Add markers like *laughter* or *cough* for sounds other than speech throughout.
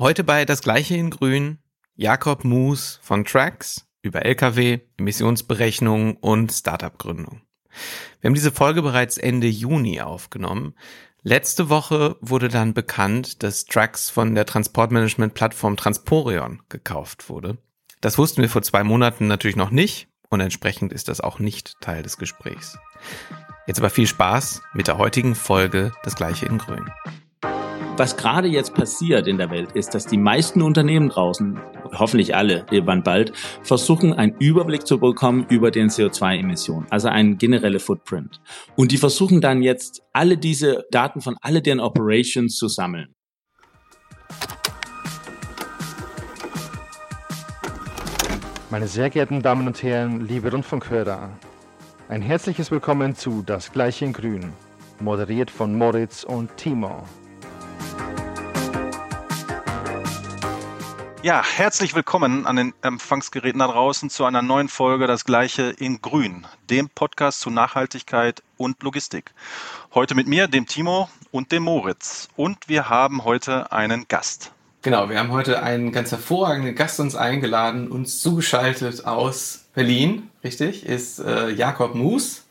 Heute bei Das Gleiche in Grün Jakob Moos von Trax über Lkw, Emissionsberechnung und Startup-Gründung. Wir haben diese Folge bereits Ende Juni aufgenommen. Letzte Woche wurde dann bekannt, dass Trax von der Transportmanagement-Plattform Transporion gekauft wurde. Das wussten wir vor zwei Monaten natürlich noch nicht und entsprechend ist das auch nicht Teil des Gesprächs. Jetzt aber viel Spaß mit der heutigen Folge Das Gleiche in Grün. Was gerade jetzt passiert in der Welt ist, dass die meisten Unternehmen draußen, hoffentlich alle irgendwann bald, versuchen einen Überblick zu bekommen über den CO2-Emissionen, also einen generelle Footprint. Und die versuchen dann jetzt alle diese Daten von alle deren Operations zu sammeln. Meine sehr geehrten Damen und Herren, liebe Rundfunkhörer, ein herzliches Willkommen zu Das Gleiche in Grün, moderiert von Moritz und Timo. Ja, herzlich willkommen an den Empfangsgeräten da draußen zu einer neuen Folge Das Gleiche in Grün, dem Podcast zu Nachhaltigkeit und Logistik. Heute mit mir, dem Timo und dem Moritz. Und wir haben heute einen Gast. Genau, wir haben heute einen ganz hervorragenden Gast uns eingeladen, uns zugeschaltet aus Berlin, richtig, ist äh, Jakob Moos.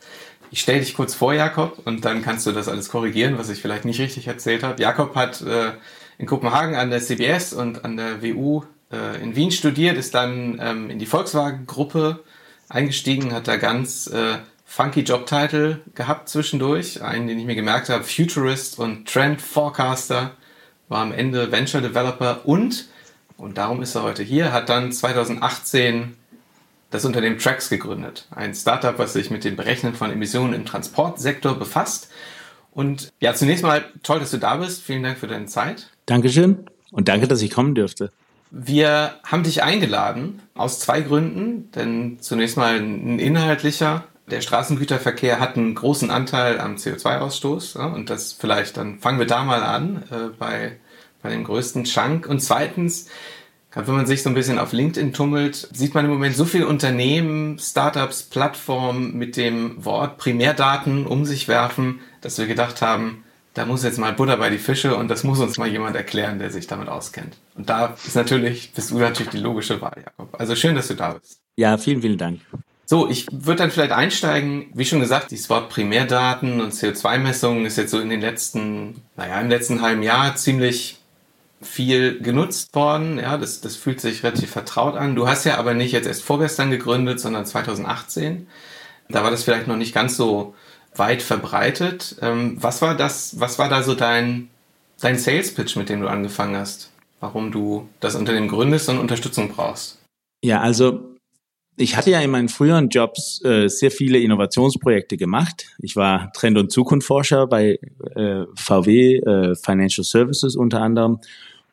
Ich stelle dich kurz vor, Jakob, und dann kannst du das alles korrigieren, was ich vielleicht nicht richtig erzählt habe. Jakob hat äh, in Kopenhagen an der CBS und an der WU äh, in Wien studiert, ist dann ähm, in die Volkswagen-Gruppe eingestiegen, hat da ganz äh, funky Jobtitel gehabt zwischendurch. Einen, den ich mir gemerkt habe, Futurist und Trend Forecaster, war am Ende Venture Developer und, und darum ist er heute hier, hat dann 2018 das Unternehmen Trax gegründet. Ein Startup, was sich mit dem Berechnen von Emissionen im Transportsektor befasst. Und ja, zunächst mal toll, dass du da bist. Vielen Dank für deine Zeit. Dankeschön und danke, dass ich kommen dürfte. Wir haben dich eingeladen aus zwei Gründen. Denn zunächst mal ein inhaltlicher. Der Straßengüterverkehr hat einen großen Anteil am CO2-Ausstoß. Ja, und das vielleicht, dann fangen wir da mal an äh, bei, bei dem größten Chunk. Und zweitens, wenn man sich so ein bisschen auf LinkedIn tummelt, sieht man im Moment so viele Unternehmen, Startups, Plattformen mit dem Wort Primärdaten um sich werfen, dass wir gedacht haben, da muss jetzt mal Butter bei die Fische und das muss uns mal jemand erklären, der sich damit auskennt. Und da ist natürlich, bist du natürlich die logische Wahl, Jakob. Also schön, dass du da bist. Ja, vielen, vielen Dank. So, ich würde dann vielleicht einsteigen. Wie schon gesagt, dieses Wort Primärdaten und CO2-Messungen ist jetzt so in den letzten, naja, im letzten halben Jahr ziemlich viel genutzt worden. Ja, das, das fühlt sich relativ vertraut an. Du hast ja aber nicht jetzt erst vorgestern gegründet, sondern 2018. Da war das vielleicht noch nicht ganz so weit verbreitet. Ähm, was war das, was war da so dein, dein Sales Pitch, mit dem du angefangen hast? Warum du das Unternehmen gründest und Unterstützung brauchst? Ja, also ich hatte ja in meinen früheren Jobs äh, sehr viele Innovationsprojekte gemacht. Ich war Trend- und Zukunftsforscher bei äh, VW äh, Financial Services unter anderem.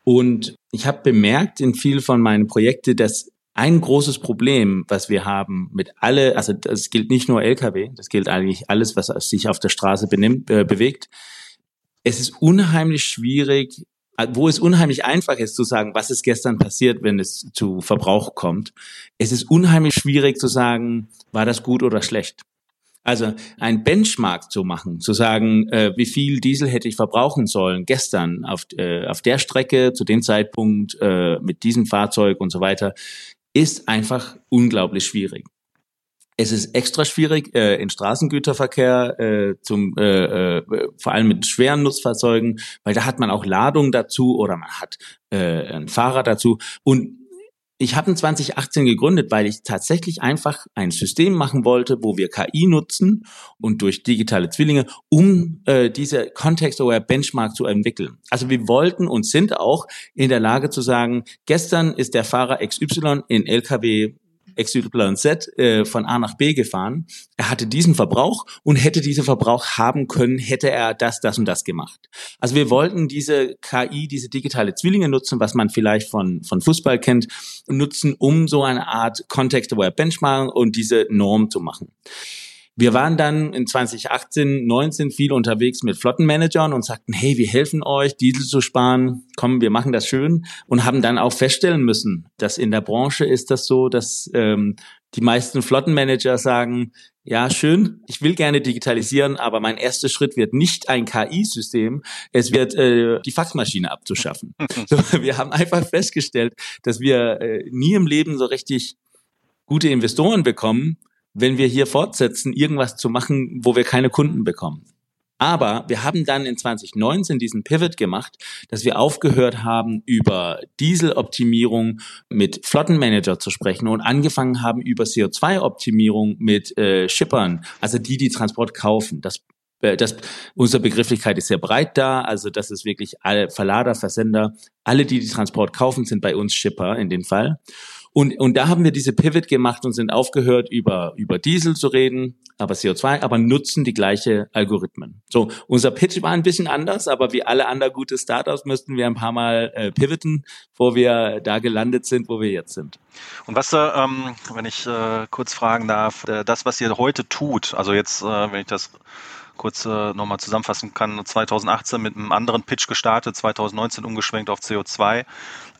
Und ich habe bemerkt in vielen von meinen Projekten, dass ein großes Problem, was wir haben mit alle, also das gilt nicht nur Lkw, das gilt eigentlich alles, was sich auf der Straße benimmt, äh, bewegt. Es ist unheimlich schwierig, äh, wo es unheimlich einfach ist zu sagen, was ist gestern passiert, wenn es zu Verbrauch kommt. Es ist unheimlich schwierig zu sagen, war das gut oder schlecht. Also ein Benchmark zu machen, zu sagen, äh, wie viel Diesel hätte ich verbrauchen sollen gestern auf, äh, auf der Strecke zu dem Zeitpunkt äh, mit diesem Fahrzeug und so weiter, ist einfach unglaublich schwierig. Es ist extra schwierig äh, in Straßengüterverkehr, äh, zum, äh, äh, vor allem mit schweren Nutzfahrzeugen, weil da hat man auch Ladung dazu oder man hat äh, einen Fahrer dazu. Und ich habe in 2018 gegründet, weil ich tatsächlich einfach ein System machen wollte, wo wir KI nutzen und durch digitale Zwillinge, um äh, diese Context-Aware Benchmark zu entwickeln. Also wir wollten und sind auch in der Lage zu sagen, gestern ist der Fahrer XY in LKW XYZ äh, von A nach B gefahren. Er hatte diesen Verbrauch und hätte diesen Verbrauch haben können, hätte er das, das und das gemacht. Also wir wollten diese KI, diese digitale Zwillinge nutzen, was man vielleicht von, von Fußball kennt, nutzen, um so eine Art Context-Aware Benchmark und diese Norm zu machen. Wir waren dann in 2018, 19 viel unterwegs mit Flottenmanagern und sagten, hey, wir helfen euch, Diesel zu sparen. Komm, wir machen das schön und haben dann auch feststellen müssen, dass in der Branche ist das so, dass ähm, Die meisten Flottenmanager sagen, ja, schön, ich will gerne digitalisieren, aber mein erster Schritt wird nicht ein KI-System, es wird äh, die Faxmaschine abzuschaffen. *laughs* so, wir haben einfach festgestellt, dass wir äh, nie im Leben so richtig gute Investoren bekommen, wenn wir hier fortsetzen, irgendwas zu machen, wo wir keine Kunden bekommen. Aber wir haben dann in 2019 diesen Pivot gemacht, dass wir aufgehört haben, über Dieseloptimierung mit Flottenmanager zu sprechen und angefangen haben, über CO2-Optimierung mit äh, Shippern, also die, die Transport kaufen. Das äh, das, unsere Begrifflichkeit ist sehr breit da, also das ist wirklich alle Verlader, Versender, alle, die die Transport kaufen, sind bei uns Shipper in dem Fall. Und, und da haben wir diese Pivot gemacht und sind aufgehört, über, über Diesel zu reden, aber CO2, aber nutzen die gleiche Algorithmen. So, unser Pitch war ein bisschen anders, aber wie alle anderen gute Startups müssten wir ein paar Mal äh, pivoten, wo wir da gelandet sind, wo wir jetzt sind. Und was, äh, ähm, wenn ich äh, kurz fragen darf, äh, das, was ihr heute tut, also jetzt, äh, wenn ich das kurz äh, nochmal zusammenfassen kann, 2018 mit einem anderen Pitch gestartet, 2019 umgeschwenkt auf CO2.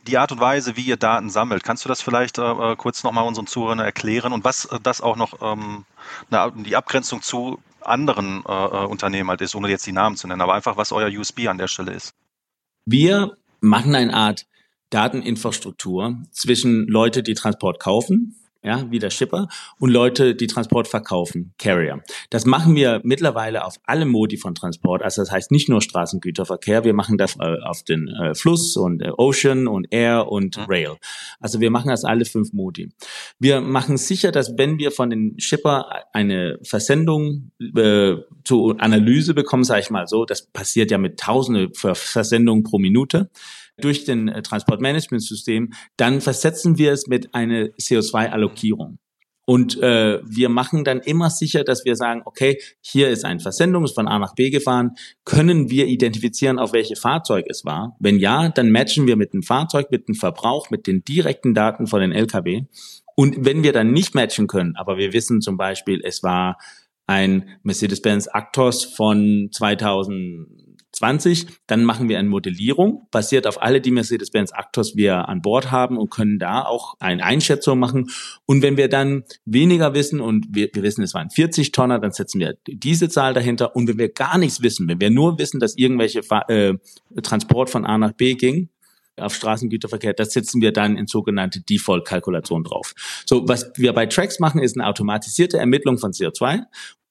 Die Art und Weise, wie ihr Daten sammelt, kannst du das vielleicht äh, äh kurz nochmal unseren Zuhörern erklären und was äh, das auch noch ähm, eine, die Abgrenzung zu anderen äh, äh, Unternehmen halt ist, ohne jetzt die Namen zu nennen, aber einfach, was euer USB an der Stelle ist? Wir machen eine Art Dateninfrastruktur zwischen Leute, die Transport kaufen ja, wie der Shipper und Leute, die Transport verkaufen, Carrier. Das machen wir mittlerweile auf alle Modi von Transport. Also das heißt nicht nur Straßengüterverkehr, wir machen das äh, auf den äh, Fluss und äh, Ocean und Air und mhm. Rail. Also wir machen das alle fünf Modi. Wir machen sicher, dass wenn wir von den Shipper eine Versendung äh, zur Analyse bekommen, sage ich mal so, das passiert ja mit Tausende Versendungen pro Minute, durch den äh, Transportmanagementsystem, dann versetzen wir es mit einer CO2-Allokierung. Und äh, wir machen dann immer sicher, dass wir sagen, okay, hier ist eine Versendung, ist von A nach B gefahren. Können wir identifizieren, auf welche Fahrzeug es war? Wenn ja, dann matchen wir mit dem Fahrzeug, mit dem Verbrauch, mit den direkten Daten von den Lkw. Und wenn wir dann nicht matchen können, aber wir wissen zum Beispiel, es war ein Mercedes-Benz Actos von 2000 20, dann machen wir eine Modellierung, basiert auf alle die Mercedes-Benz Actors wir an Bord haben und können da auch eine Einschätzung machen. Und wenn wir dann weniger wissen und wir, wir wissen, es waren 40 Tonner, dann setzen wir diese Zahl dahinter. Und wenn wir gar nichts wissen, wenn wir nur wissen, dass irgendwelche äh, Transport von A nach B ging, auf Straßengüterverkehr, das setzen wir dann in sogenannte Default-Kalkulation drauf. So, was wir bei Tracks machen, ist eine automatisierte Ermittlung von CO2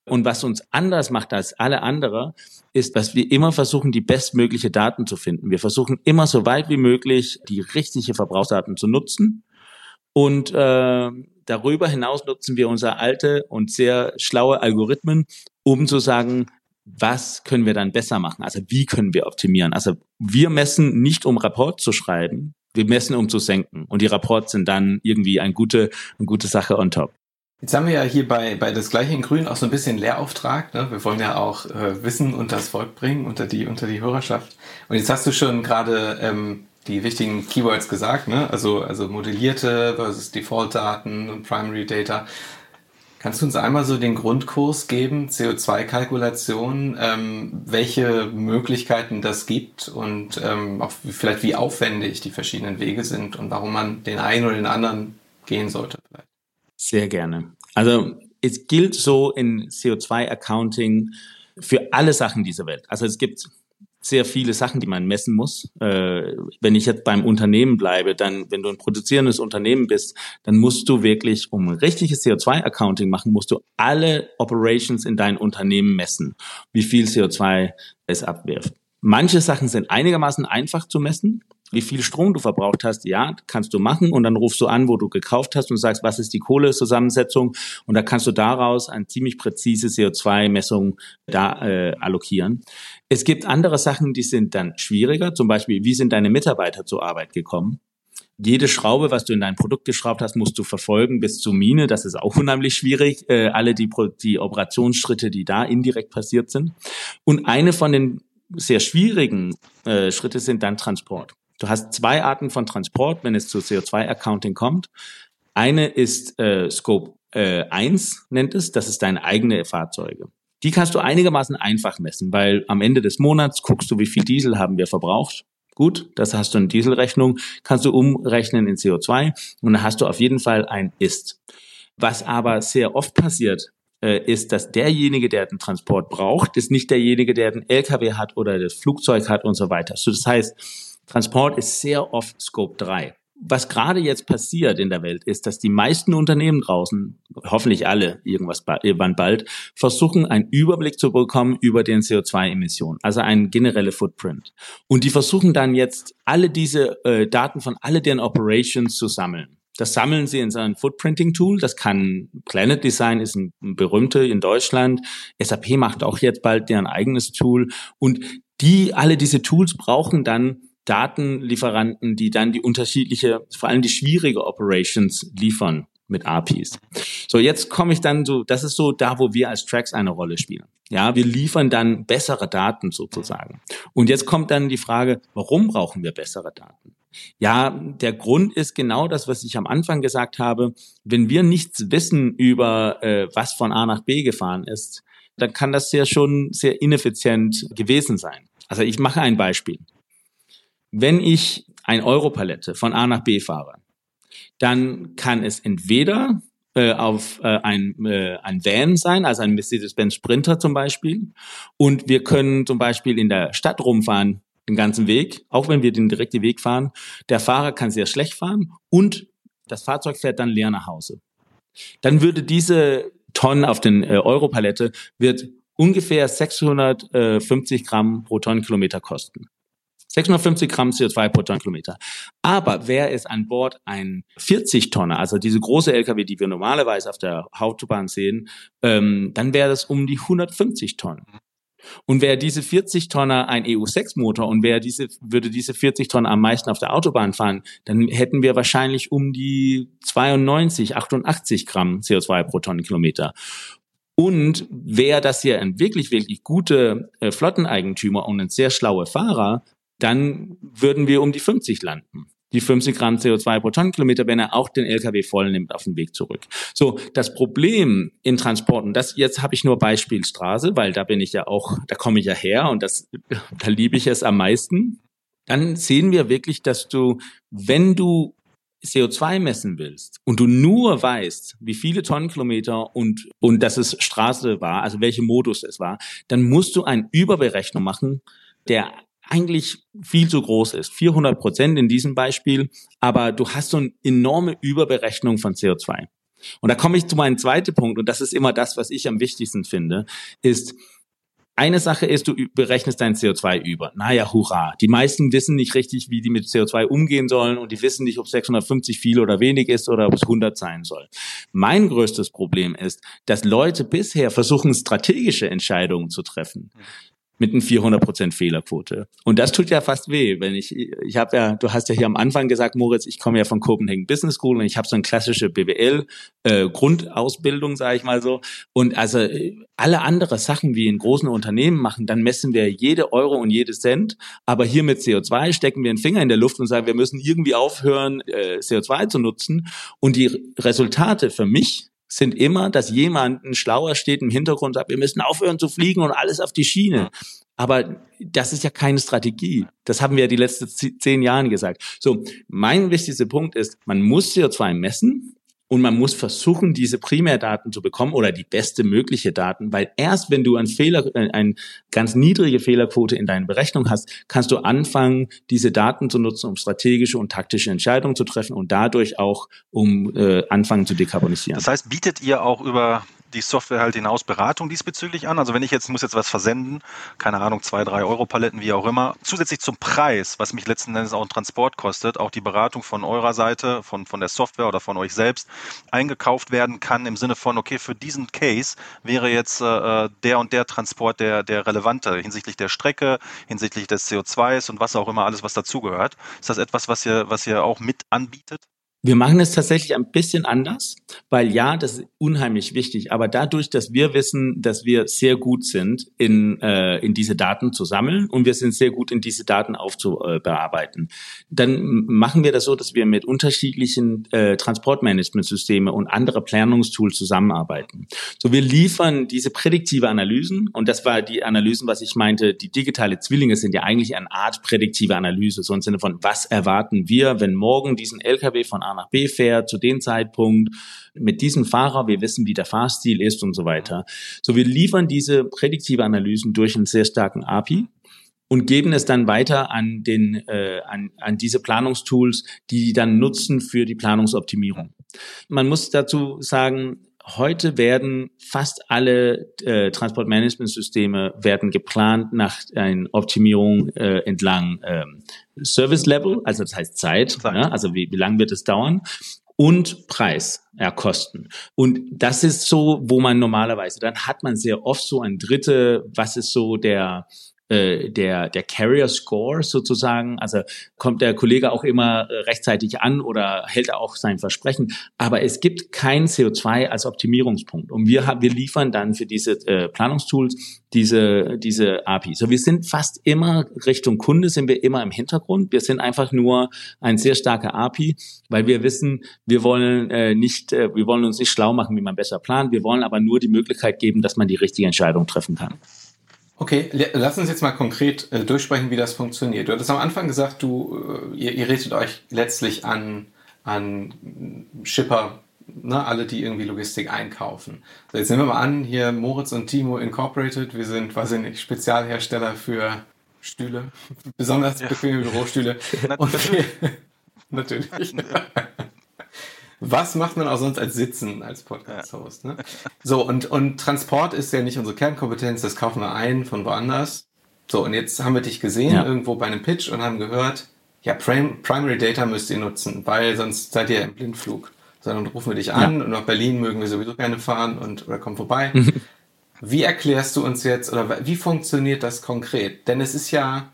und was uns anders macht als alle andere, ist, dass wir immer versuchen, die bestmögliche Daten zu finden. Wir versuchen immer so weit wie möglich die richtige Verbrauchsdaten zu nutzen. Und äh, darüber hinaus nutzen wir unsere alte und sehr schlaue Algorithmen, um zu sagen, was können wir dann besser machen? Also wie können wir optimieren? Also wir messen nicht, um Rapport zu schreiben, wir messen, um zu senken. Und die Rapports sind dann irgendwie eine gute, eine gute Sache on top. Jetzt haben wir ja hier bei, bei das gleiche in Grün auch so ein bisschen Lehrauftrag. Ne? Wir wollen ja auch äh, Wissen unter das Volk bringen, unter die, unter die Hörerschaft. Und jetzt hast du schon gerade ähm, die wichtigen Keywords gesagt, ne? also, also modellierte versus Default-Daten und Primary Data. Kannst du uns einmal so den Grundkurs geben, CO2-Kalkulation, ähm, welche Möglichkeiten das gibt und ähm, auch vielleicht wie aufwendig die verschiedenen Wege sind und warum man den einen oder den anderen gehen sollte? Sehr gerne. Also es gilt so in CO2-Accounting für alle Sachen dieser Welt. Also es gibt sehr viele Sachen, die man messen muss. Äh, wenn ich jetzt beim Unternehmen bleibe, dann, wenn du ein produzierendes Unternehmen bist, dann musst du wirklich, um richtiges CO2-Accounting machen, musst du alle Operations in dein Unternehmen messen, wie viel CO2 es abwirft. Manche Sachen sind einigermaßen einfach zu messen wie viel Strom du verbraucht hast, ja, kannst du machen und dann rufst du an, wo du gekauft hast und sagst, was ist die Kohlezusammensetzung und da kannst du daraus eine ziemlich präzise CO2-Messung da äh, allokieren. Es gibt andere Sachen, die sind dann schwieriger, zum Beispiel, wie sind deine Mitarbeiter zur Arbeit gekommen? Jede Schraube, was du in dein Produkt geschraubt hast, musst du verfolgen bis zur Mine. Das ist auch *laughs* unheimlich schwierig. Äh, alle die, die Operationsschritte, die da indirekt passiert sind. Und eine von den sehr schwierigen äh, Schritte sind dann Transport. Du hast zwei Arten von Transport, wenn es zu CO2-Accounting kommt. Eine ist äh, Scope äh, 1, nennt es, das ist deine eigene Fahrzeuge. Die kannst du einigermaßen einfach messen, weil am Ende des Monats guckst du, wie viel Diesel haben wir verbraucht. Gut, das hast du in Dieselrechnung, kannst du umrechnen in CO2 und dann hast du auf jeden Fall ein Ist. Was aber sehr oft passiert, äh, ist, dass derjenige, der den Transport braucht, ist nicht derjenige, der den LKW hat oder das Flugzeug hat und so weiter. So, das heißt, Transport ist sehr oft Scope 3 was gerade jetzt passiert in der Welt ist, dass die meisten Unternehmen draußen, hoffentlich alle irgendwas irgendwann bald, versuchen, einen Überblick zu bekommen über den CO2-Emissionen, also einen generelle Footprint. Und die versuchen dann jetzt alle diese äh, Daten von alle deren Operations zu sammeln. Das sammeln sie in so einem Footprinting-Tool. Das kann Planet Design ist ein, berühmte in Deutschland. SAP macht auch jetzt bald deren eigenes Tool. Und die, alle diese Tools brauchen dann Datenlieferanten, die dann die unterschiedliche, vor allem die schwierige Operations liefern mit APIs. So, jetzt komme ich dann so, das ist so da, wo wir als Tracks eine Rolle spielen. Ja, wir liefern dann bessere Daten sozusagen. Und jetzt kommt dann die Frage, warum brauchen wir bessere Daten? Ja, der Grund ist genau das, was ich am Anfang gesagt habe. Wenn wir nichts wissen über, äh, was von A nach B gefahren ist, dann kann das ja schon sehr ineffizient gewesen sein. Also ich mache ein Beispiel. Wenn ich ein Europalette von A nach B fahre, dann kann es entweder äh, auf äh, ein, äh, ein Van sein, also ein Mercedes-Benz Sprinter zum Beispiel. Und wir können zum Beispiel in der Stadt rumfahren, den ganzen Weg, auch wenn wir den direkten Weg fahren. Der Fahrer kann sehr schlecht fahren und das Fahrzeug fährt dann leer nach Hause. Dann würde diese Tonne auf den äh, Europalette wird ungefähr 650 Gramm pro Tonnenkilometer kosten. 650 Gramm CO2 pro Tonnenkilometer. Aber wäre es an Bord ein 40 Tonner, also diese große LKW, die wir normalerweise auf der Autobahn sehen, ähm, dann wäre das um die 150 Tonnen. Und wäre diese 40 Tonner ein EU6-Motor und wäre diese, würde diese 40 Tonnen am meisten auf der Autobahn fahren, dann hätten wir wahrscheinlich um die 92, 88 Gramm CO2 pro Tonnenkilometer. Und wäre das hier ein wirklich, wirklich gute äh, Flotteneigentümer und ein sehr schlauer Fahrer, dann würden wir um die 50 landen. Die 50 Gramm CO2 pro Tonnenkilometer, wenn er auch den LKW voll nimmt auf den Weg zurück. So, das Problem in Transporten, das jetzt habe ich nur Beispielstraße, weil da bin ich ja auch, da komme ich ja her und das, *laughs* da liebe ich es am meisten. Dann sehen wir wirklich, dass du, wenn du CO2 messen willst und du nur weißt, wie viele Tonnenkilometer und, und dass es Straße war, also welche Modus es war, dann musst du eine Überberechnung machen, der eigentlich viel zu groß ist. 400 Prozent in diesem Beispiel, aber du hast so eine enorme Überberechnung von CO2. Und da komme ich zu meinem zweiten Punkt, und das ist immer das, was ich am wichtigsten finde, ist, eine Sache ist, du berechnest dein CO2 über. Naja, hurra. Die meisten wissen nicht richtig, wie die mit CO2 umgehen sollen und die wissen nicht, ob 650 viel oder wenig ist oder ob es 100 sein soll. Mein größtes Problem ist, dass Leute bisher versuchen, strategische Entscheidungen zu treffen mit einer 400% Fehlerquote. Und das tut ja fast weh, wenn ich, ich habe ja, du hast ja hier am Anfang gesagt, Moritz, ich komme ja von Copenhagen Business School und ich habe so eine klassische BWL äh, Grundausbildung, sage ich mal so. Und also äh, alle andere Sachen, wie in großen Unternehmen machen, dann messen wir jede Euro und jede Cent. Aber hier mit CO2 stecken wir einen Finger in der Luft und sagen, wir müssen irgendwie aufhören, äh, CO2 zu nutzen. Und die Resultate für mich sind immer, dass jemand ein Schlauer steht im Hintergrund und sagt, wir müssen aufhören zu fliegen und alles auf die Schiene. Aber das ist ja keine Strategie. Das haben wir die letzten zehn Jahren gesagt. So, mein wichtigster Punkt ist, man muss CO2 messen und man muss versuchen, diese Primärdaten zu bekommen oder die beste mögliche Daten, weil erst wenn du ein Fehler, äh, eine ganz niedrige Fehlerquote in deiner Berechnung hast, kannst du anfangen, diese Daten zu nutzen, um strategische und taktische Entscheidungen zu treffen und dadurch auch um äh, anfangen zu dekarbonisieren. Das heißt, bietet ihr auch über die Software halt hinaus Beratung diesbezüglich an. Also wenn ich jetzt muss jetzt was versenden, keine Ahnung, zwei, drei Euro Paletten, wie auch immer, zusätzlich zum Preis, was mich letzten Endes auch ein Transport kostet, auch die Beratung von eurer Seite, von, von der Software oder von euch selbst eingekauft werden kann im Sinne von, okay, für diesen Case wäre jetzt äh, der und der Transport der, der relevante hinsichtlich der Strecke, hinsichtlich des CO2s und was auch immer alles, was dazugehört. Ist das etwas, was ihr, was ihr auch mit anbietet? Wir machen es tatsächlich ein bisschen anders, weil ja, das ist unheimlich wichtig. Aber dadurch, dass wir wissen, dass wir sehr gut sind, in, äh, in diese Daten zu sammeln und wir sind sehr gut in diese Daten aufzubearbeiten, dann machen wir das so, dass wir mit unterschiedlichen äh, Transportmanagementsystemen und andere Planungstools zusammenarbeiten. So, wir liefern diese prädiktive Analysen und das war die Analysen, was ich meinte, die digitale Zwillinge sind ja eigentlich eine Art prädiktive Analyse, so im Sinne von, was erwarten wir, wenn morgen diesen LKW von A Nach B fährt zu dem Zeitpunkt mit diesem Fahrer. Wir wissen, wie der Fahrstil ist und so weiter. So, wir liefern diese prädiktive Analysen durch einen sehr starken API und geben es dann weiter an den äh, an, an diese Planungstools, die die dann nutzen für die Planungsoptimierung. Man muss dazu sagen, heute werden fast alle äh, Transportmanagementsysteme werden geplant nach einer Optimierung äh, entlang ähm, Service Level, also das heißt Zeit, Zeit. Ja, also wie, wie lang wird es dauern und Preis, ja, Kosten. Und das ist so, wo man normalerweise, dann hat man sehr oft so ein dritte, was ist so der, äh, der, der Carrier Score sozusagen. Also kommt der Kollege auch immer äh, rechtzeitig an oder hält er auch sein Versprechen. Aber es gibt kein CO2 als Optimierungspunkt. Und wir, haben, wir liefern dann für diese äh, Planungstools diese, diese API. So, wir sind fast immer Richtung Kunde, sind wir immer im Hintergrund. Wir sind einfach nur ein sehr starker API, weil wir wissen, wir wollen äh, nicht, äh, wir wollen uns nicht schlau machen, wie man besser plant. Wir wollen aber nur die Möglichkeit geben, dass man die richtige Entscheidung treffen kann. Okay, lass uns jetzt mal konkret äh, durchsprechen, wie das funktioniert. Du hattest am Anfang gesagt, du, äh, ihr, ihr redet euch letztlich an, an Shipper, ne, alle, die irgendwie Logistik einkaufen. So, jetzt nehmen wir mal an, hier Moritz und Timo Incorporated, wir sind, weiß ich nicht, Spezialhersteller für Stühle, *laughs* besonders bequeme Bürostühle. *laughs* Natürlich. *laughs* natürlich. Was macht man auch sonst als Sitzen als Podcast-Host? Ne? So, und, und Transport ist ja nicht unsere Kernkompetenz, das kaufen wir ein von woanders. So, und jetzt haben wir dich gesehen ja. irgendwo bei einem Pitch und haben gehört, ja, Prim Primary Data müsst ihr nutzen, weil sonst seid ihr im Blindflug. Sondern rufen wir dich an ja. und nach Berlin mögen wir sowieso gerne fahren und oder komm vorbei. *laughs* wie erklärst du uns jetzt oder wie funktioniert das konkret? Denn es ist ja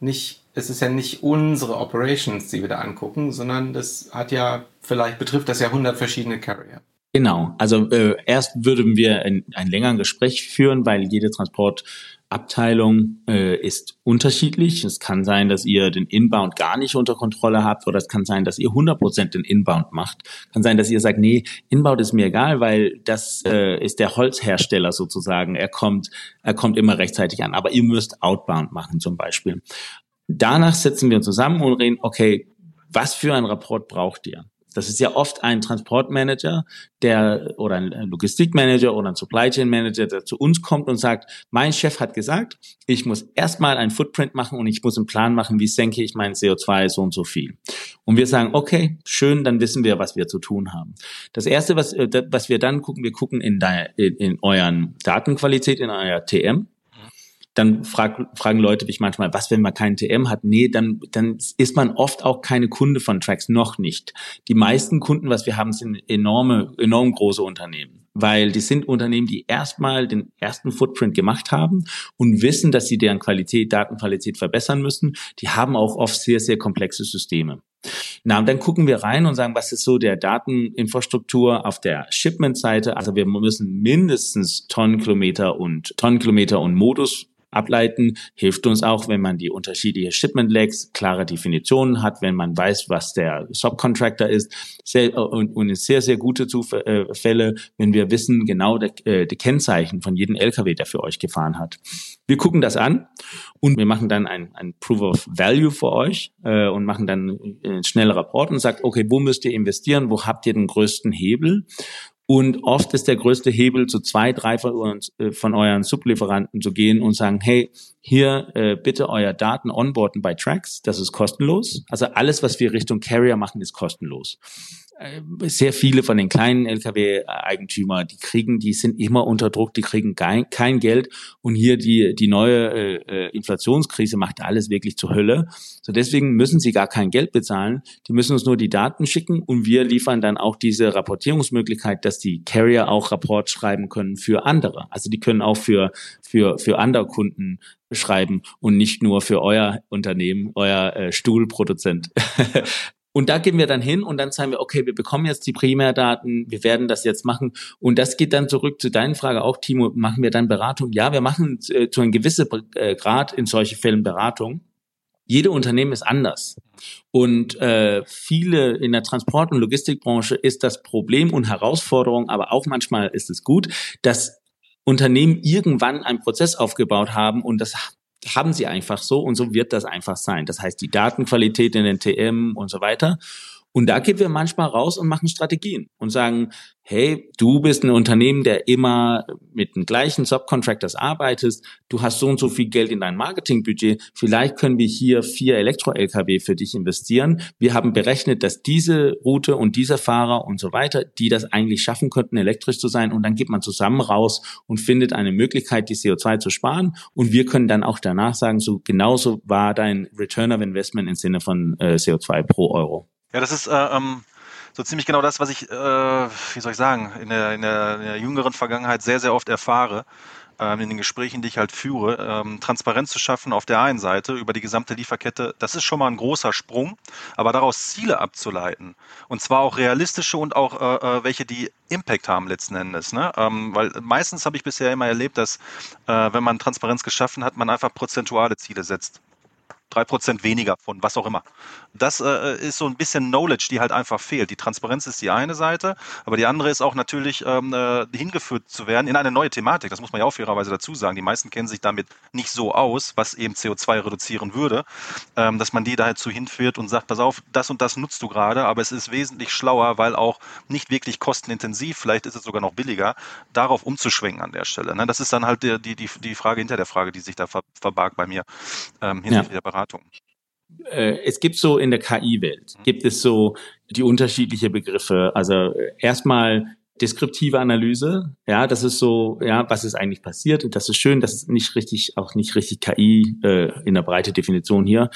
nicht es ist ja nicht unsere Operations, die wir da angucken, sondern das hat ja, vielleicht betrifft das ja 100 verschiedene Carrier. Genau, also äh, erst würden wir ein, ein längeres Gespräch führen, weil jede Transportabteilung äh, ist unterschiedlich. Es kann sein, dass ihr den Inbound gar nicht unter Kontrolle habt oder es kann sein, dass ihr 100% den Inbound macht. Kann sein, dass ihr sagt, nee, Inbound ist mir egal, weil das äh, ist der Holzhersteller sozusagen. Er kommt, er kommt immer rechtzeitig an. Aber ihr müsst Outbound machen zum Beispiel. Danach setzen wir uns zusammen und reden, okay, was für ein Rapport braucht ihr? Das ist ja oft ein Transportmanager, der oder ein Logistikmanager oder ein Supply Chain Manager, der zu uns kommt und sagt, mein Chef hat gesagt, ich muss erstmal einen Footprint machen und ich muss einen Plan machen, wie senke ich mein CO2 so und so viel. Und wir sagen, okay, schön, dann wissen wir, was wir zu tun haben. Das erste, was, äh, was wir dann gucken, wir gucken in, de, in euren Datenqualität, in euer TM dann frag, fragen Leute mich manchmal, was, wenn man keinen TM hat? Nee, dann, dann ist man oft auch keine Kunde von Tracks, noch nicht. Die meisten Kunden, was wir haben, sind enorme, enorm große Unternehmen weil die sind Unternehmen, die erstmal den ersten Footprint gemacht haben und wissen, dass sie deren Qualität, Datenqualität verbessern müssen. Die haben auch oft sehr, sehr komplexe Systeme. Na, und dann gucken wir rein und sagen, was ist so der Dateninfrastruktur auf der Shipment-Seite? Also wir müssen mindestens Tonnenkilometer und Tonnenkilometer und Modus ableiten. Hilft uns auch, wenn man die unterschiedlichen Shipment Legs, klare Definitionen hat, wenn man weiß, was der Subcontractor ist. Sehr, und, und sehr, sehr gute Zufälle, wenn wir wissen genau die, äh, die Kennzeichen von jedem LKW, der für euch gefahren hat. Wir gucken das an und wir machen dann ein, ein Proof of Value für euch äh, und machen dann einen schnellen Rapport und sagt, okay, wo müsst ihr investieren, wo habt ihr den größten Hebel? Und oft ist der größte Hebel, zu zwei, drei von, uns, äh, von euren Sublieferanten zu gehen und sagen, hey, hier äh, bitte euer Daten onboarden bei Tracks, das ist kostenlos. Also alles, was wir Richtung Carrier machen, ist kostenlos. Äh, sehr viele von den kleinen Lkw-Eigentümer, die kriegen, die sind immer unter Druck, die kriegen kein, kein Geld und hier die die neue äh, äh, Inflationskrise macht alles wirklich zur Hölle. So deswegen müssen sie gar kein Geld bezahlen, die müssen uns nur die Daten schicken und wir liefern dann auch diese Rapportierungsmöglichkeit, dass die Carrier auch Rapport schreiben können für andere. Also die können auch für für für andere Kunden schreiben und nicht nur für euer Unternehmen, euer äh, Stuhlproduzent. *laughs* Und da gehen wir dann hin und dann sagen wir, okay, wir bekommen jetzt die Primärdaten, wir werden das jetzt machen. Und das geht dann zurück zu deinen Frage auch, Timo, machen wir dann Beratung? Ja, wir machen äh, zu einem gewissen äh, Grad in solche Fällen Beratung. Jede Unternehmen ist anders. Und äh, viele in der Transport- und Logistikbranche ist das Problem und Herausforderung, aber auch manchmal ist es gut, dass Unternehmen irgendwann einen Prozess aufgebaut haben und das haben sie einfach so und so wird das einfach sein. Das heißt, die Datenqualität in den TM und so weiter. Und da gehen wir manchmal raus und machen Strategien und sagen, hey, du bist ein Unternehmen, der immer mit den gleichen Subcontractors arbeitest, du hast so und so viel Geld in dein Marketingbudget, vielleicht können wir hier vier Elektro-Lkw für dich investieren. Wir haben berechnet, dass diese Route und dieser Fahrer und so weiter, die das eigentlich schaffen könnten, elektrisch zu sein und dann geht man zusammen raus und findet eine Möglichkeit, die CO2 zu sparen und wir können dann auch danach sagen, so genauso war dein Return of Investment im Sinne von äh, CO2 pro Euro. Ja, das ist äh, ähm, so ziemlich genau das, was ich, äh, wie soll ich sagen, in der, in, der, in der jüngeren Vergangenheit sehr, sehr oft erfahre ähm, in den Gesprächen, die ich halt führe, ähm, Transparenz zu schaffen auf der einen Seite über die gesamte Lieferkette, das ist schon mal ein großer Sprung, aber daraus Ziele abzuleiten und zwar auch realistische und auch äh, äh welche, die Impact haben letzten Endes. Ne? Ähm, weil meistens habe ich bisher immer erlebt, dass äh, wenn man Transparenz geschaffen hat, man einfach prozentuale Ziele setzt drei Prozent weniger von was auch immer. Das äh, ist so ein bisschen Knowledge, die halt einfach fehlt. Die Transparenz ist die eine Seite, aber die andere ist auch natürlich ähm, äh, hingeführt zu werden in eine neue Thematik. Das muss man ja auch fairerweise dazu sagen. Die meisten kennen sich damit nicht so aus, was eben CO2 reduzieren würde, ähm, dass man die dazu hinführt und sagt, pass auf, das und das nutzt du gerade, aber es ist wesentlich schlauer, weil auch nicht wirklich kostenintensiv, vielleicht ist es sogar noch billiger, darauf umzuschwenken an der Stelle. Ne? Das ist dann halt die, die, die Frage hinter der Frage, die sich da ver verbarg bei mir ähm, hinsichtlich ja. der Beratung. Beratung? Äh, es gibt so in der KI-Welt, gibt es so die unterschiedliche Begriffe. Also äh, erstmal deskriptive Analyse, ja, das ist so, ja, was ist eigentlich passiert? Das ist schön, das ist nicht richtig, auch nicht richtig KI äh, in der breite Definition hier.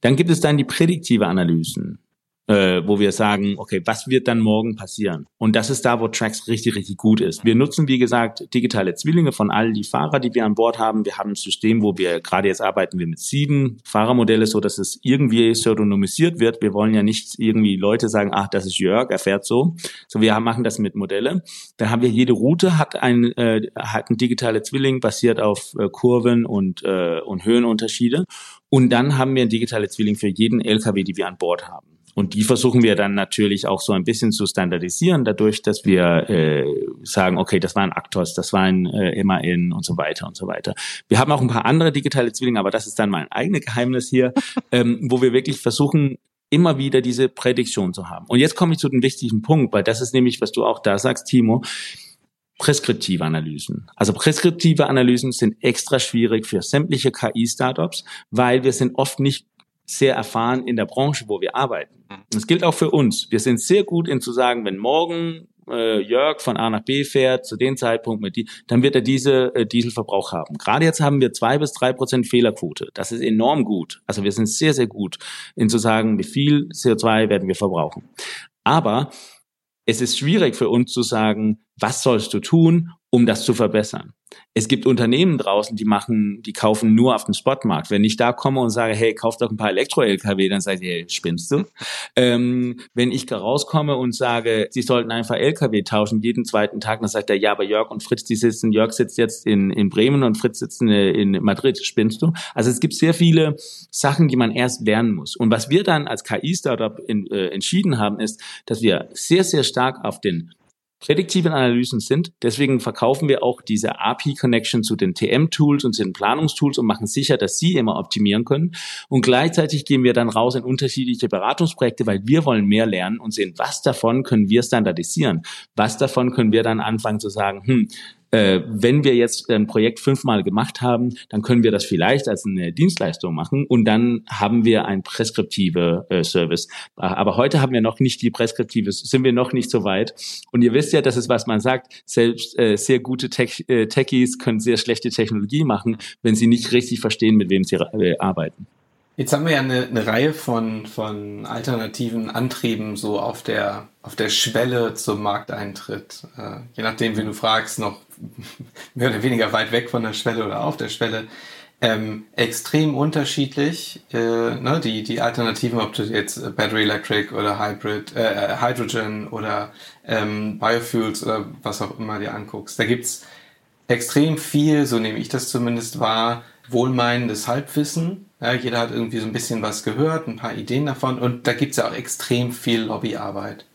Dann gibt es dann die prädiktive Analysen äh, wo wir sagen, okay, was wird dann morgen passieren? Und das ist da, wo Tracks richtig, richtig gut ist. Wir nutzen, wie gesagt, digitale Zwillinge von all die Fahrer, die wir an Bord haben. Wir haben ein System, wo wir gerade jetzt arbeiten wir mit sieben Fahrermodelle, so dass es irgendwie pseudonymisiert wird. Wir wollen ja nicht irgendwie Leute sagen, ach, das ist Jörg, er fährt so. So, wir machen das mit Modelle. Dann haben wir jede Route hat ein äh, hat ein digitale Zwilling basiert auf äh, Kurven und äh, und Höhenunterschiede. Und dann haben wir ein digitale Zwilling für jeden LKW, die wir an Bord haben. Und die versuchen wir dann natürlich auch so ein bisschen zu standardisieren, dadurch, dass wir äh, sagen, okay, das war ein Actos, das war ein äh, MAN und so weiter und so weiter. Wir haben auch ein paar andere digitale Zwillinge, aber das ist dann mein eigenes Geheimnis hier, *laughs* ähm, wo wir wirklich versuchen, immer wieder diese Prädiktion zu haben. Und jetzt komme ich zu dem wichtigen Punkt, weil das ist nämlich, was du auch da sagst, Timo, preskriptive Analysen. Also preskriptive Analysen sind extra schwierig für sämtliche KI-Startups, weil wir sind oft nicht sehr erfahren in der Branche, wo wir arbeiten. Mhm. Das gilt auch für uns. Wir sind sehr gut in zu sagen, wenn morgen äh, Jörg von A nach B fährt, zu dem Zeitpunkt mit die, dann wird er diese äh, Dieselverbrauch haben. Gerade jetzt haben wir zwei bis drei Prozent Fehlerquote. Das ist enorm gut. Also wir sind sehr, sehr gut in zu sagen, wie viel CO2 werden wir verbrauchen. Aber es ist schwierig für uns zu sagen, was sollst du tun, um das zu verbessern. Es gibt Unternehmen draußen, die machen, die kaufen nur auf dem Spotmarkt. Wenn ich da komme und sage, hey, kauf doch ein paar Elektro-LKW, dann sagt ihr, hey, spinnst du? Ähm, wenn ich da rauskomme und sage, sie sollten einfach LKW tauschen jeden zweiten Tag, dann sagt er, ja, aber Jörg und Fritz, die sitzen, Jörg sitzt jetzt in, in Bremen und Fritz sitzt in, in Madrid, spinnst du? Also es gibt sehr viele Sachen, die man erst lernen muss. Und was wir dann als KI-Startup äh, entschieden haben, ist, dass wir sehr, sehr stark auf den prädiktiven Analysen sind. Deswegen verkaufen wir auch diese API-Connection zu den TM-Tools und zu den Planungstools und machen sicher, dass sie immer optimieren können. Und gleichzeitig gehen wir dann raus in unterschiedliche Beratungsprojekte, weil wir wollen mehr lernen und sehen, was davon können wir standardisieren. Was davon können wir dann anfangen zu sagen, hm, äh, wenn wir jetzt ein Projekt fünfmal gemacht haben, dann können wir das vielleicht als eine Dienstleistung machen und dann haben wir ein preskriptive äh, Service. Aber heute haben wir noch nicht die preskriptive, sind wir noch nicht so weit. Und ihr wisst ja, das ist, was man sagt, selbst äh, sehr gute Tech, äh, Techies können sehr schlechte Technologie machen, wenn sie nicht richtig verstehen, mit wem sie äh, arbeiten. Jetzt haben wir ja eine, eine Reihe von, von alternativen Antrieben so auf der, auf der Schwelle zum Markteintritt. Äh, je nachdem, wie du fragst, noch *laughs* mehr oder weniger weit weg von der Schwelle oder auf der Schwelle. Ähm, extrem unterschiedlich, äh, ne, die, die Alternativen, ob du jetzt Battery Electric oder Hybrid, äh, Hydrogen oder ähm, Biofuels oder was auch immer dir anguckst. Da gibt's extrem viel, so nehme ich das zumindest wahr, wohlmeinendes Halbwissen. Ja, jeder hat irgendwie so ein bisschen was gehört, ein paar Ideen davon und da gibt's ja auch extrem viel Lobbyarbeit.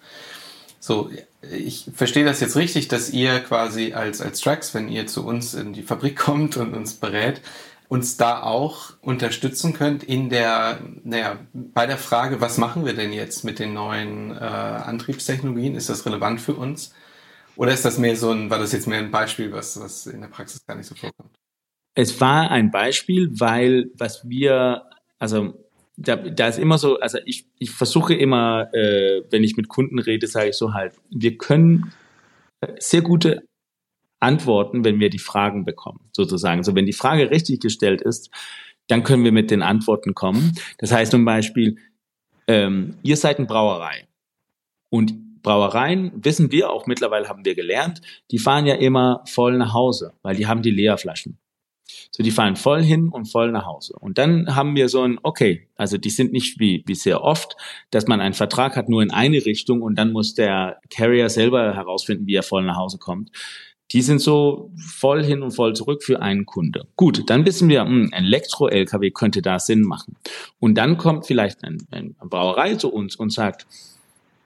So, ich verstehe das jetzt richtig, dass ihr quasi als, als Trax, wenn ihr zu uns in die Fabrik *laughs* kommt und uns berät, uns da auch unterstützen könnt in der, naja, bei der Frage, was machen wir denn jetzt mit den neuen äh, Antriebstechnologien? Ist das relevant für uns? Oder ist das mehr so ein, war das jetzt mehr ein Beispiel, was, was in der Praxis gar nicht so vorkommt? Es war ein Beispiel, weil was wir, also da, da ist immer so, also ich, ich versuche immer, äh, wenn ich mit Kunden rede, sage ich so halt, wir können sehr gute Antworten, wenn wir die Fragen bekommen, sozusagen. So, wenn die Frage richtig gestellt ist, dann können wir mit den Antworten kommen. Das heißt zum Beispiel, ähm, ihr seid eine Brauerei. Und Brauereien, wissen wir auch mittlerweile, haben wir gelernt, die fahren ja immer voll nach Hause, weil die haben die Leerflaschen. So, die fahren voll hin und voll nach Hause. Und dann haben wir so ein, okay, also die sind nicht wie, wie sehr oft, dass man einen Vertrag hat nur in eine Richtung und dann muss der Carrier selber herausfinden, wie er voll nach Hause kommt. Die sind so voll hin und voll zurück für einen Kunde. Gut, dann wissen wir, hm, ein Elektro-LKW könnte da Sinn machen. Und dann kommt vielleicht ein, ein Brauerei zu uns und sagt,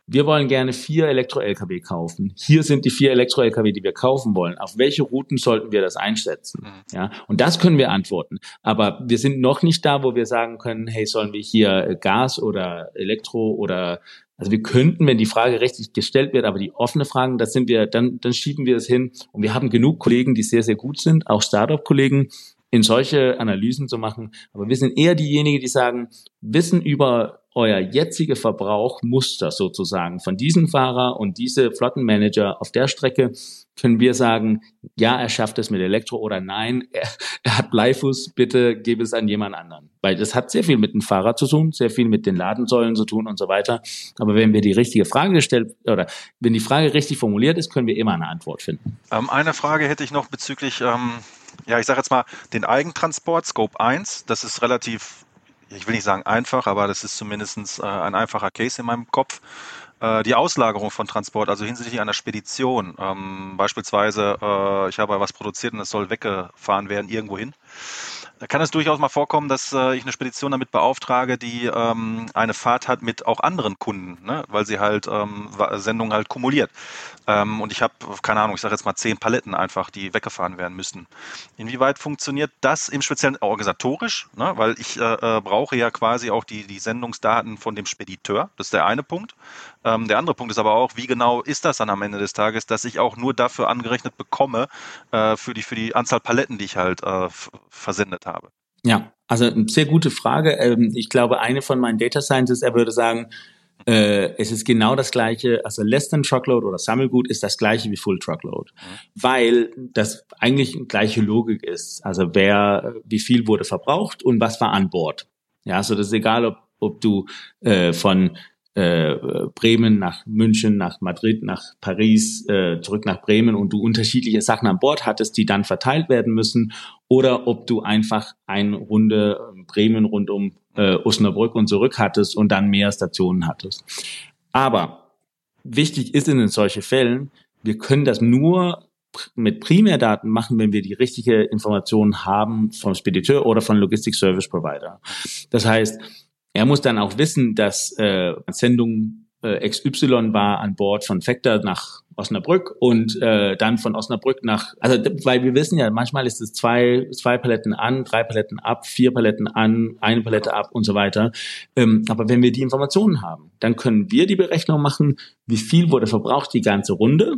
wir wollen gerne vier Elektro-Lkw kaufen. Hier sind die vier Elektro-Lkw, die wir kaufen wollen. Auf welche Routen sollten wir das einsetzen? Mhm. Ja, und das können wir antworten. Aber wir sind noch nicht da, wo wir sagen können, hey, sollen wir hier Gas oder Elektro oder also wir könnten, wenn die Frage richtig gestellt wird, aber die offene Fragen, das sind wir, dann, dann schieben wir es hin. Und wir haben genug Kollegen, die sehr, sehr gut sind, auch Startup-Kollegen, in solche Analysen zu machen. Aber wir sind eher diejenigen, die sagen, Wissen über euer jetziger Verbrauchmuster sozusagen von diesem Fahrer und diese Flottenmanager auf der Strecke können wir sagen, ja, er schafft es mit Elektro oder nein, er, er hat Bleifuß, bitte gebe es an jemand anderen. Weil das hat sehr viel mit dem Fahrer zu tun, sehr viel mit den Ladensäulen zu tun und so weiter. Aber wenn wir die richtige Frage gestellt oder wenn die Frage richtig formuliert ist, können wir immer eine Antwort finden. Ähm, eine Frage hätte ich noch bezüglich, ähm, ja, ich sage jetzt mal, den Eigentransport, Scope 1. Das ist relativ ich will nicht sagen einfach, aber das ist zumindest äh, ein einfacher Case in meinem Kopf. Äh, die Auslagerung von Transport, also hinsichtlich einer Spedition, ähm, beispielsweise, äh, ich habe was produziert und es soll weggefahren werden irgendwohin. Da kann es durchaus mal vorkommen, dass äh, ich eine Spedition damit beauftrage, die ähm, eine Fahrt hat mit auch anderen Kunden, ne? weil sie halt ähm, Sendungen halt kumuliert. Ähm, und ich habe, keine Ahnung, ich sage jetzt mal zehn Paletten einfach, die weggefahren werden müssen. Inwieweit funktioniert das im Speziellen organisatorisch? Ne? Weil ich äh, äh, brauche ja quasi auch die, die Sendungsdaten von dem Spediteur. Das ist der eine Punkt. Ähm, der andere Punkt ist aber auch, wie genau ist das dann am Ende des Tages, dass ich auch nur dafür angerechnet bekomme, äh, für, die, für die Anzahl Paletten, die ich halt äh, versendet habe? Ja, also eine sehr gute Frage. Ähm, ich glaube, eine von meinen Data Scientists, er würde sagen, äh, es ist genau das gleiche, also Less than Truckload oder Sammelgut ist das gleiche wie Full Truckload, mhm. weil das eigentlich eine gleiche Logik ist. Also wer, wie viel wurde verbraucht und was war an Bord. Ja, also das ist egal, ob, ob du äh, von äh, Bremen nach München, nach Madrid, nach Paris, äh, zurück nach Bremen und du unterschiedliche Sachen an Bord hattest, die dann verteilt werden müssen, oder ob du einfach eine Runde Bremen rund um äh, Osnabrück und zurück hattest und dann mehr Stationen hattest. Aber wichtig ist in solchen Fällen, wir können das nur mit Primärdaten machen, wenn wir die richtige Information haben vom Spediteur oder von Logistic Service Provider. Das heißt, er muss dann auch wissen, dass äh, Sendung äh, XY war an Bord von Factor nach Osnabrück und äh, dann von Osnabrück nach, also weil wir wissen ja, manchmal ist es zwei, zwei Paletten an, drei Paletten ab, vier Paletten an, eine Palette ab und so weiter. Ähm, aber wenn wir die Informationen haben, dann können wir die Berechnung machen, wie viel wurde verbraucht die ganze Runde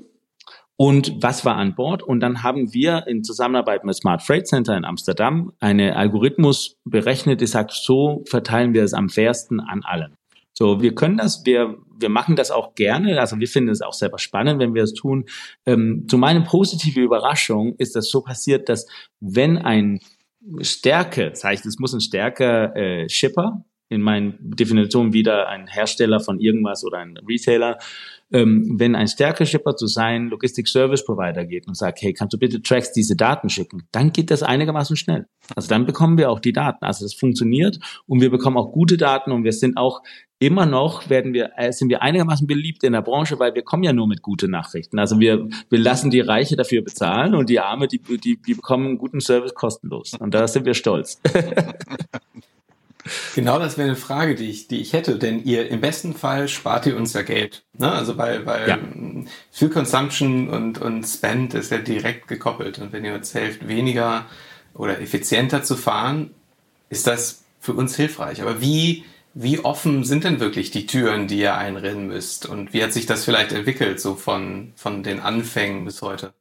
und was war an Bord. Und dann haben wir in Zusammenarbeit mit Smart Freight Center in Amsterdam eine Algorithmus berechnet, die sagt, so verteilen wir es am fairsten an allen. So, wir können das, wir, wir machen das auch gerne, also wir finden es auch selber spannend, wenn wir es tun. Ähm, zu meiner positiven Überraschung ist das so passiert, dass wenn ein Stärke, das heißt, es muss ein stärker äh, Shipper, in meinen Definitionen wieder ein Hersteller von irgendwas oder ein Retailer, ähm, wenn ein stärker Shipper zu sein Logistic Service Provider geht und sagt, hey, kannst du bitte Tracks diese Daten schicken, dann geht das einigermaßen schnell. Also dann bekommen wir auch die Daten. Also das funktioniert und wir bekommen auch gute Daten und wir sind auch immer noch werden wir äh, sind wir einigermaßen beliebt in der Branche, weil wir kommen ja nur mit guten Nachrichten. Also wir wir lassen die Reiche dafür bezahlen und die Arme die die, die bekommen guten Service kostenlos und da sind wir stolz. *laughs* Genau, das wäre eine Frage, die ich, die ich hätte, denn ihr im besten Fall spart ihr uns ja Geld. Ne? Also weil, weil ja. Fuel Consumption und, und Spend ist ja direkt gekoppelt. Und wenn ihr uns helft, weniger oder effizienter zu fahren, ist das für uns hilfreich. Aber wie, wie offen sind denn wirklich die Türen, die ihr einrennen müsst? Und wie hat sich das vielleicht entwickelt, so von, von den Anfängen bis heute?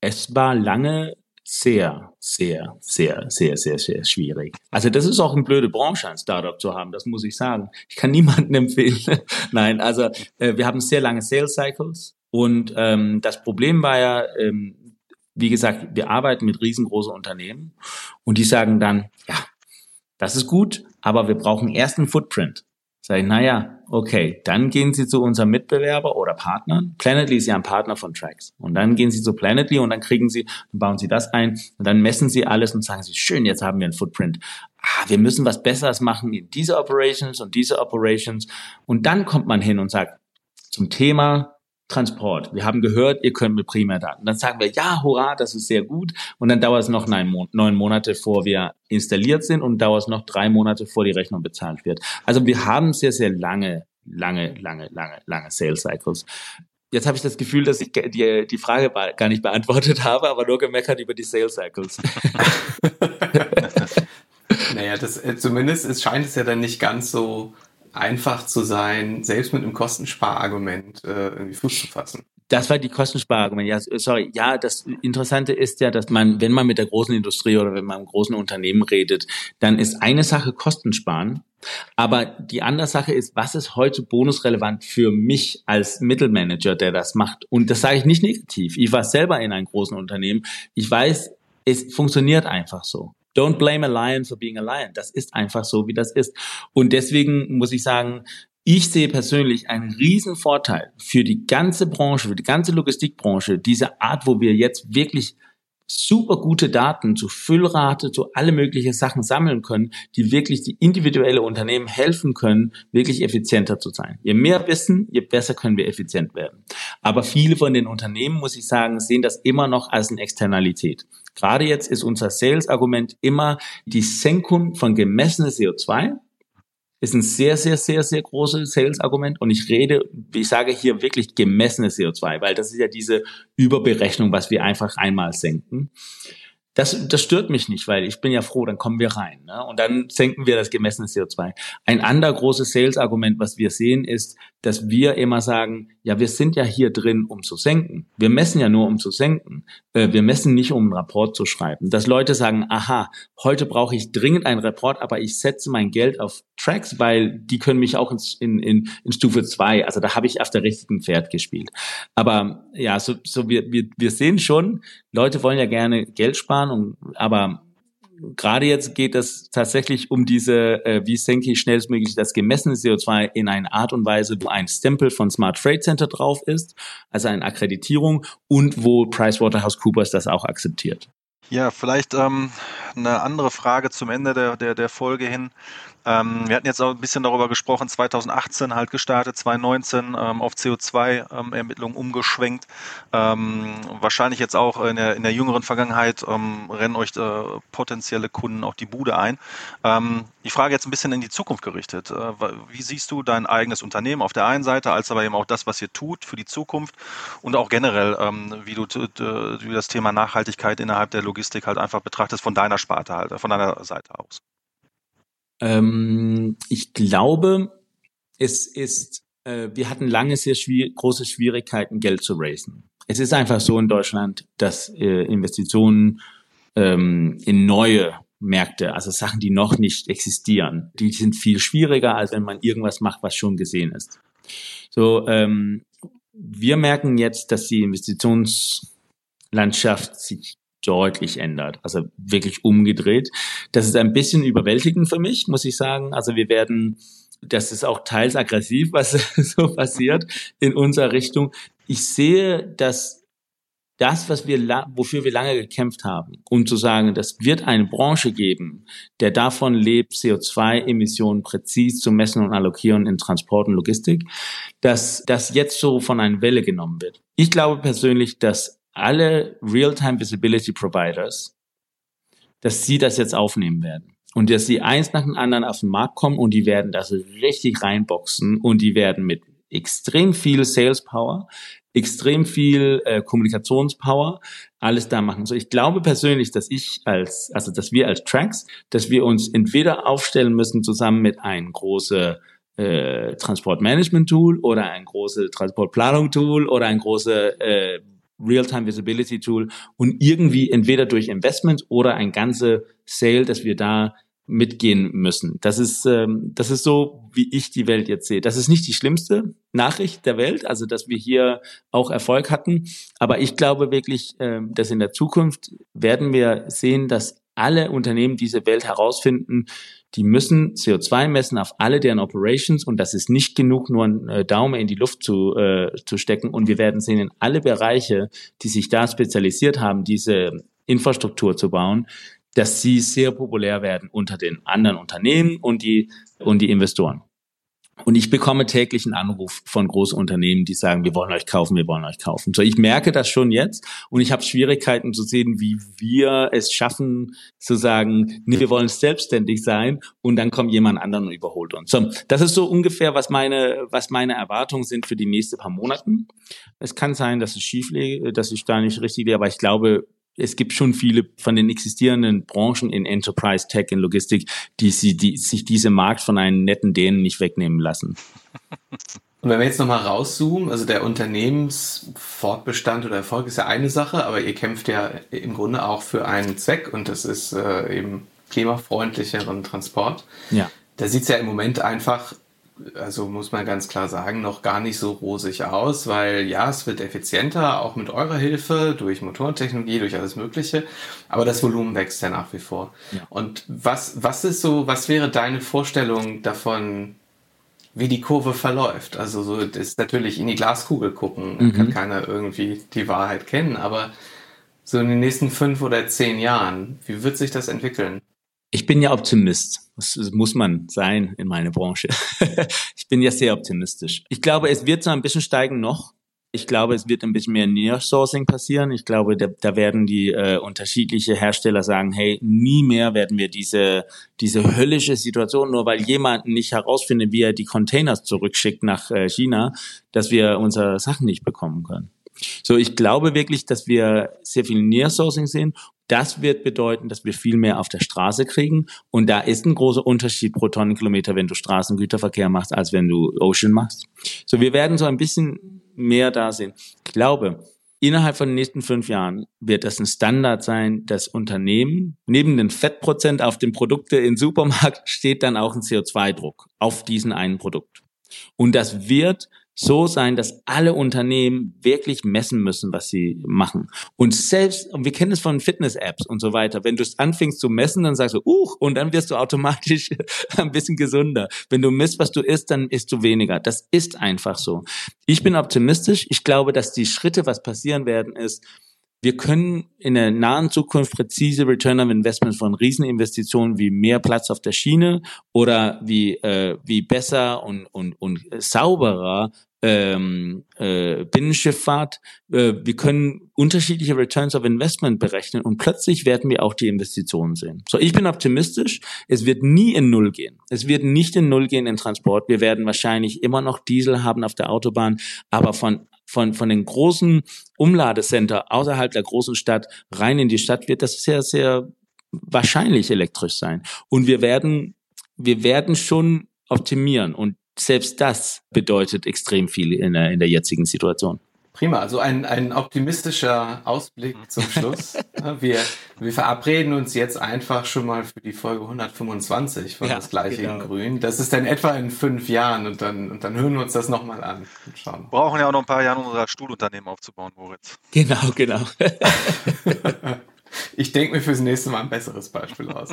Es war lange sehr, sehr, sehr, sehr, sehr, sehr schwierig. Also das ist auch eine blöde Branche, ein Startup zu haben, das muss ich sagen. Ich kann *laughs* niemanden empfehlen. Nein, also äh, wir haben sehr lange Sales Cycles und ähm, das Problem war ja, ähm, wie gesagt, wir arbeiten mit riesengroßen Unternehmen und die sagen dann, ja, das ist gut, aber wir brauchen erst einen Footprint. Sag ich, naja, okay, dann gehen Sie zu unserem Mitbewerber oder Partnern. Planetly ist ja ein Partner von Tracks. Und dann gehen Sie zu Planetly und dann kriegen Sie, dann bauen Sie das ein und dann messen Sie alles und sagen Sie, schön, jetzt haben wir einen Footprint. Ah, wir müssen was Besseres machen in diese Operations und diese Operations. Und dann kommt man hin und sagt, zum Thema Transport. Wir haben gehört, ihr könnt mit Primärdaten. Dann sagen wir, ja, hurra, das ist sehr gut. Und dann dauert es noch neun, Monate, vor wir installiert sind und dauert es noch drei Monate, vor die Rechnung bezahlt wird. Also wir haben sehr, sehr lange, lange, lange, lange, lange Sales Cycles. Jetzt habe ich das Gefühl, dass ich die, die Frage gar nicht beantwortet *laughs* habe, aber nur gemeckert über die Sales Cycles. *laughs* naja, das, äh, zumindest es scheint es ja dann nicht ganz so einfach zu sein, selbst mit einem Kostensparargument äh, irgendwie Fuß zu fassen. Das war die Kostensparargument. Ja, sorry. Ja, das Interessante ist ja, dass man, wenn man mit der großen Industrie oder wenn man im großen Unternehmen redet, dann ist eine Sache Kostensparen. Aber die andere Sache ist, was ist heute bonusrelevant für mich als Mittelmanager, der das macht? Und das sage ich nicht negativ. Ich war selber in einem großen Unternehmen. Ich weiß, es funktioniert einfach so. Don't blame a lion for being a lion. Das ist einfach so, wie das ist. Und deswegen muss ich sagen, ich sehe persönlich einen riesen Vorteil für die ganze Branche, für die ganze Logistikbranche, diese Art, wo wir jetzt wirklich super gute Daten zu Füllrate, zu alle möglichen Sachen sammeln können, die wirklich die individuelle Unternehmen helfen können, wirklich effizienter zu sein. Je mehr Wissen, je besser können wir effizient werden. Aber viele von den Unternehmen, muss ich sagen, sehen das immer noch als eine Externalität. Gerade jetzt ist unser Sales-Argument immer die Senkung von gemessenem CO2 ist ein sehr, sehr, sehr, sehr großes Sales-Argument. Und ich rede, ich sage hier wirklich gemessene CO2, weil das ist ja diese Überberechnung, was wir einfach einmal senken. Das, das stört mich nicht, weil ich bin ja froh, dann kommen wir rein. Ne? Und dann senken wir das gemessene CO2. Ein anderer großes Sales-Argument, was wir sehen, ist, dass wir immer sagen, ja, wir sind ja hier drin, um zu senken. Wir messen ja nur, um zu senken. Äh, wir messen nicht, um einen Rapport zu schreiben. Dass Leute sagen, aha, heute brauche ich dringend einen Rapport, aber ich setze mein Geld auf Tracks, weil die können mich auch in, in, in Stufe zwei. Also da habe ich auf der richtigen Pferd gespielt. Aber ja, so, so wir, wir, wir sehen schon, Leute wollen ja gerne Geld sparen, und, aber gerade jetzt geht es tatsächlich um diese, äh, wie senke ich schnellstmöglich das gemessene CO2 in eine Art und Weise, wo ein Stempel von Smart Freight Center drauf ist, also eine Akkreditierung und wo PricewaterhouseCoopers das auch akzeptiert. Ja, vielleicht ähm, eine andere Frage zum Ende der, der, der Folge hin. Ähm, wir hatten jetzt auch ein bisschen darüber gesprochen, 2018 halt gestartet, 2019 ähm, auf CO2-Ermittlungen ähm, umgeschwenkt. Ähm, wahrscheinlich jetzt auch in der, in der jüngeren Vergangenheit ähm, rennen euch äh, potenzielle Kunden auch die Bude ein. Die Frage jetzt ein bisschen in die Zukunft gerichtet. Äh, wie siehst du dein eigenes Unternehmen auf der einen Seite, als aber eben auch das, was ihr tut für die Zukunft und auch generell, wie du wie das Thema Nachhaltigkeit innerhalb der Logistik halt einfach betrachtest von deiner Sparte halt, von deiner Seite aus? Ähm, ich glaube, es ist, äh, wir hatten lange sehr schwierig, große Schwierigkeiten, Geld zu raisen. Es ist einfach so in Deutschland, dass äh, Investitionen ähm, in neue Märkte, also Sachen, die noch nicht existieren, die sind viel schwieriger, als wenn man irgendwas macht, was schon gesehen ist. So, ähm, wir merken jetzt, dass die Investitionslandschaft sich deutlich ändert. Also wirklich umgedreht. Das ist ein bisschen überwältigend für mich, muss ich sagen. Also wir werden, das ist auch teils aggressiv, was *laughs* so passiert in unserer Richtung. Ich sehe, dass das, was wir, wofür wir lange gekämpft haben, um zu sagen, das wird eine Branche geben, der davon lebt, CO2-Emissionen präzis zu messen und allokieren in Transport und Logistik, dass das jetzt so von einer Welle genommen wird. Ich glaube persönlich, dass alle Real-Time Visibility Providers, dass sie das jetzt aufnehmen werden. Und dass sie eins nach dem anderen auf den Markt kommen und die werden das richtig reinboxen und die werden mit extrem viel Sales Power, extrem viel äh, Kommunikationspower, alles da machen. So, ich glaube persönlich, dass ich als, also dass wir als Tracks, dass wir uns entweder aufstellen müssen zusammen mit einem großen äh, Transportmanagement-Tool oder ein großes Transportplanung-Tool oder ein großes äh, Real-Time Visibility Tool und irgendwie entweder durch Investment oder ein ganze Sale, dass wir da mitgehen müssen. Das ist, ähm, das ist so, wie ich die Welt jetzt sehe. Das ist nicht die schlimmste Nachricht der Welt, also dass wir hier auch Erfolg hatten. Aber ich glaube wirklich, ähm, dass in der Zukunft werden wir sehen, dass alle Unternehmen diese Welt herausfinden, die müssen CO2 messen auf alle deren Operations und das ist nicht genug, nur einen äh, Daumen in die Luft zu, äh, zu stecken. Und wir werden sehen, in alle Bereiche, die sich da spezialisiert haben, diese Infrastruktur zu bauen, dass sie sehr populär werden unter den anderen Unternehmen und die, und die Investoren. Und ich bekomme täglich einen Anruf von großen Unternehmen, die sagen, wir wollen euch kaufen, wir wollen euch kaufen. So, ich merke das schon jetzt und ich habe Schwierigkeiten zu sehen, wie wir es schaffen, zu sagen, nee, wir wollen selbstständig sein und dann kommt jemand anderen und überholt uns. So, das ist so ungefähr, was meine, was meine Erwartungen sind für die nächsten paar Monaten. Es kann sein, dass es schief liege, dass ich da nicht richtig wäre, aber ich glaube, es gibt schon viele von den existierenden Branchen in Enterprise Tech, in Logistik, die, sie, die sich diese Markt von einem netten Dänen nicht wegnehmen lassen. Und wenn wir jetzt nochmal rauszoomen, also der Unternehmensfortbestand oder Erfolg ist ja eine Sache, aber ihr kämpft ja im Grunde auch für einen Zweck und das ist äh, eben klimafreundlicheren Transport. Ja. Da sieht es ja im Moment einfach also muss man ganz klar sagen, noch gar nicht so rosig aus, weil ja, es wird effizienter, auch mit eurer Hilfe, durch Motorentechnologie, durch alles Mögliche, aber das Volumen wächst ja nach wie vor. Ja. Und was, was ist so, was wäre deine Vorstellung davon, wie die Kurve verläuft? Also so das ist natürlich in die Glaskugel gucken, mhm. kann keiner irgendwie die Wahrheit kennen, aber so in den nächsten fünf oder zehn Jahren, wie wird sich das entwickeln? Ich bin ja Optimist. Das muss man sein in meiner Branche. *laughs* ich bin ja sehr optimistisch. Ich glaube, es wird so ein bisschen steigen noch. Ich glaube, es wird ein bisschen mehr Nearsourcing passieren. Ich glaube, da, da werden die äh, unterschiedliche Hersteller sagen, hey, nie mehr werden wir diese, diese höllische Situation, nur weil jemand nicht herausfindet, wie er die Containers zurückschickt nach äh, China, dass wir unsere Sachen nicht bekommen können. So, ich glaube wirklich, dass wir sehr viel Nearsourcing sehen das wird bedeuten, dass wir viel mehr auf der Straße kriegen. Und da ist ein großer Unterschied pro Tonnenkilometer, wenn du Straßengüterverkehr machst, als wenn du Ocean machst. So, wir werden so ein bisschen mehr da sehen. Ich glaube, innerhalb von den nächsten fünf Jahren wird das ein Standard sein, dass Unternehmen neben den Fettprozent auf den Produkte im Supermarkt steht dann auch ein CO2-Druck auf diesen einen Produkt. Und das wird so sein, dass alle Unternehmen wirklich messen müssen, was sie machen. Und selbst, und wir kennen es von Fitness-Apps und so weiter, wenn du es anfängst zu messen, dann sagst du, uh, und dann wirst du automatisch *laughs* ein bisschen gesünder. Wenn du misst, was du isst, dann isst du weniger. Das ist einfach so. Ich bin optimistisch. Ich glaube, dass die Schritte, was passieren werden, ist, wir können in der nahen Zukunft präzise Return of Investment von Rieseninvestitionen wie mehr Platz auf der Schiene oder wie, äh, wie besser und, und, und sauberer ähm, äh, Binnenschifffahrt. Äh, wir können unterschiedliche Returns of Investment berechnen und plötzlich werden wir auch die Investitionen sehen. So, ich bin optimistisch. Es wird nie in Null gehen. Es wird nicht in Null gehen in Transport. Wir werden wahrscheinlich immer noch Diesel haben auf der Autobahn, aber von von, von den großen Umladecenter außerhalb der großen Stadt rein in die Stadt wird das sehr, sehr wahrscheinlich elektrisch sein. Und wir werden, wir werden schon optimieren. Und selbst das bedeutet extrem viel in der, in der jetzigen Situation. Prima, also ein, ein optimistischer Ausblick zum Schluss. *laughs* wir, wir verabreden uns jetzt einfach schon mal für die Folge 125 von ja, das gleiche genau. in Grün. Das ist dann etwa in fünf Jahren und dann, und dann hören wir uns das nochmal an und schauen. Wir brauchen ja auch noch ein paar Jahre, unser Stuhlunternehmen aufzubauen, Moritz. *laughs* Genau, genau. *laughs* ich denke mir fürs nächste Mal ein besseres Beispiel aus.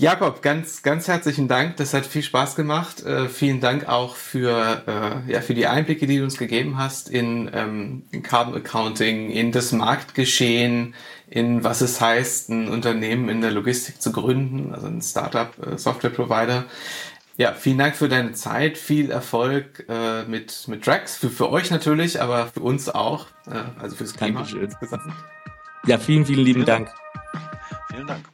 Jakob, ganz, ganz herzlichen Dank. Das hat viel Spaß gemacht. Äh, vielen Dank auch für, äh, ja, für die Einblicke, die du uns gegeben hast in, ähm, in Carbon Accounting, in das Marktgeschehen, in was es heißt, ein Unternehmen in der Logistik zu gründen, also ein Startup, äh, Software Provider. Ja, vielen Dank für deine Zeit, viel Erfolg äh, mit, mit Drax, für, für euch natürlich, aber für uns auch, äh, also fürs Klima insgesamt. Ja, vielen, vielen lieben Dank. Vielen Dank.